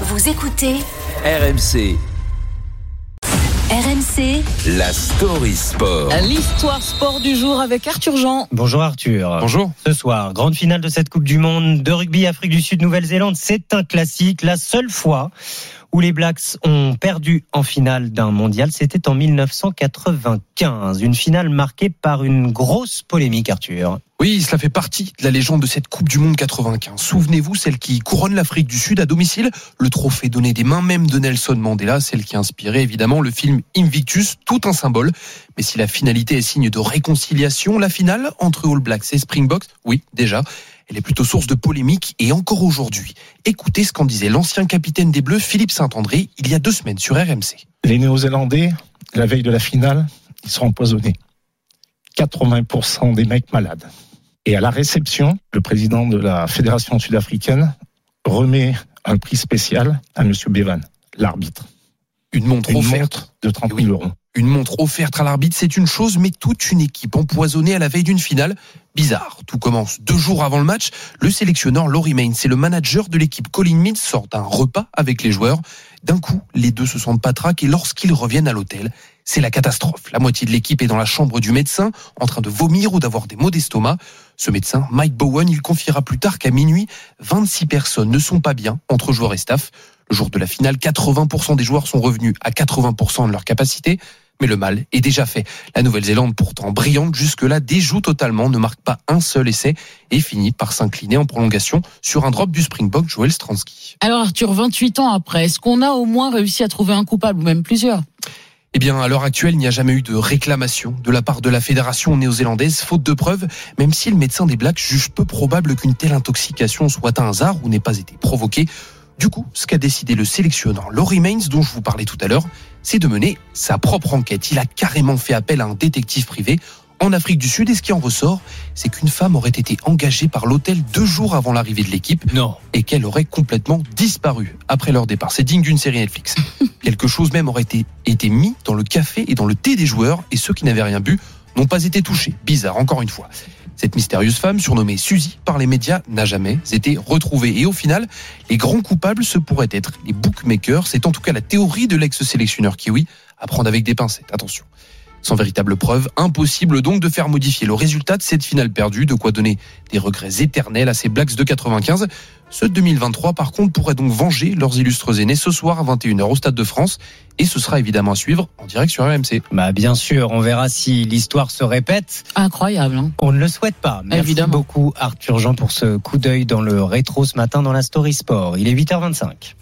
Vous écoutez RMC, RMC la story sport. L'histoire sport du jour avec Arthur Jean. Bonjour Arthur. Bonjour. Ce soir, grande finale de cette Coupe du Monde de rugby Afrique du Sud Nouvelle-Zélande. C'est un classique, la seule fois où les Blacks ont perdu en finale d'un mondial, c'était en 1995. Une finale marquée par une grosse polémique, Arthur. Oui, cela fait partie de la légende de cette Coupe du Monde 95. Souvenez-vous, celle qui couronne l'Afrique du Sud à domicile, le trophée donné des mains même de Nelson Mandela, celle qui a inspiré évidemment le film Invictus, tout un symbole. Mais si la finalité est signe de réconciliation, la finale entre All Blacks et Springboks, oui, déjà, elle est plutôt source de polémique et encore aujourd'hui. Écoutez ce qu'en disait l'ancien capitaine des Bleus, Philippe Saint-André, il y a deux semaines sur RMC. Les Néo-Zélandais, la veille de la finale, ils sont empoisonnés. 80% des mecs malades. Et à la réception, le président de la Fédération sud-africaine remet un prix spécial à M. Bevan, l'arbitre. Une montre Une offerte. montre de 30 Oui. 000 euros. Une montre offerte à l'arbitre, c'est une chose, mais toute une équipe empoisonnée à la veille d'une finale, bizarre. Tout commence deux jours avant le match. Le sélectionneur Laurie Main, c'est le manager de l'équipe Colin Mills, sort d'un repas avec les joueurs. D'un coup, les deux se sentent patraques et lorsqu'ils reviennent à l'hôtel, c'est la catastrophe. La moitié de l'équipe est dans la chambre du médecin, en train de vomir ou d'avoir des maux d'estomac. Ce médecin, Mike Bowen, il confiera plus tard qu'à minuit, 26 personnes ne sont pas bien entre joueurs et staff. Le jour de la finale, 80% des joueurs sont revenus à 80% de leur capacité. Mais le mal est déjà fait. La Nouvelle-Zélande, pourtant brillante jusque-là, déjoue totalement, ne marque pas un seul essai et finit par s'incliner en prolongation sur un drop du Springbok Joel Stransky. Alors Arthur, 28 ans après, est-ce qu'on a au moins réussi à trouver un coupable ou même plusieurs? Eh bien, à l'heure actuelle, il n'y a jamais eu de réclamation de la part de la fédération néo-zélandaise, faute de preuves, même si le médecin des Blacks juge peu probable qu'une telle intoxication soit un hasard ou n'ait pas été provoquée. Du coup, ce qu'a décidé le sélectionneur Laurie Mains, dont je vous parlais tout à l'heure, c'est de mener sa propre enquête. Il a carrément fait appel à un détective privé en Afrique du Sud et ce qui en ressort, c'est qu'une femme aurait été engagée par l'hôtel deux jours avant l'arrivée de l'équipe Non. et qu'elle aurait complètement disparu après leur départ. C'est digne d'une série Netflix. Quelque chose même aurait été, été mis dans le café et dans le thé des joueurs et ceux qui n'avaient rien bu n'ont pas été touchés. Bizarre, encore une fois. Cette mystérieuse femme, surnommée Suzy par les médias, n'a jamais été retrouvée. Et au final, les grands coupables, ce pourraient être les bookmakers. C'est en tout cas la théorie de l'ex-sélectionneur Kiwi. À prendre avec des pincettes, attention. Sans véritable preuve, impossible donc de faire modifier le résultat de cette finale perdue, de quoi donner des regrets éternels à ces Blacks de 95. Ceux de 2023, par contre, pourraient donc venger leurs illustres aînés ce soir à 21h au Stade de France. Et ce sera évidemment à suivre en direct sur RMC. Bah bien sûr, on verra si l'histoire se répète. Incroyable. Hein On ne le souhaite pas. Merci Évidemment. beaucoup Arthur Jean pour ce coup d'œil dans le rétro ce matin dans la Story Sport. Il est 8h25.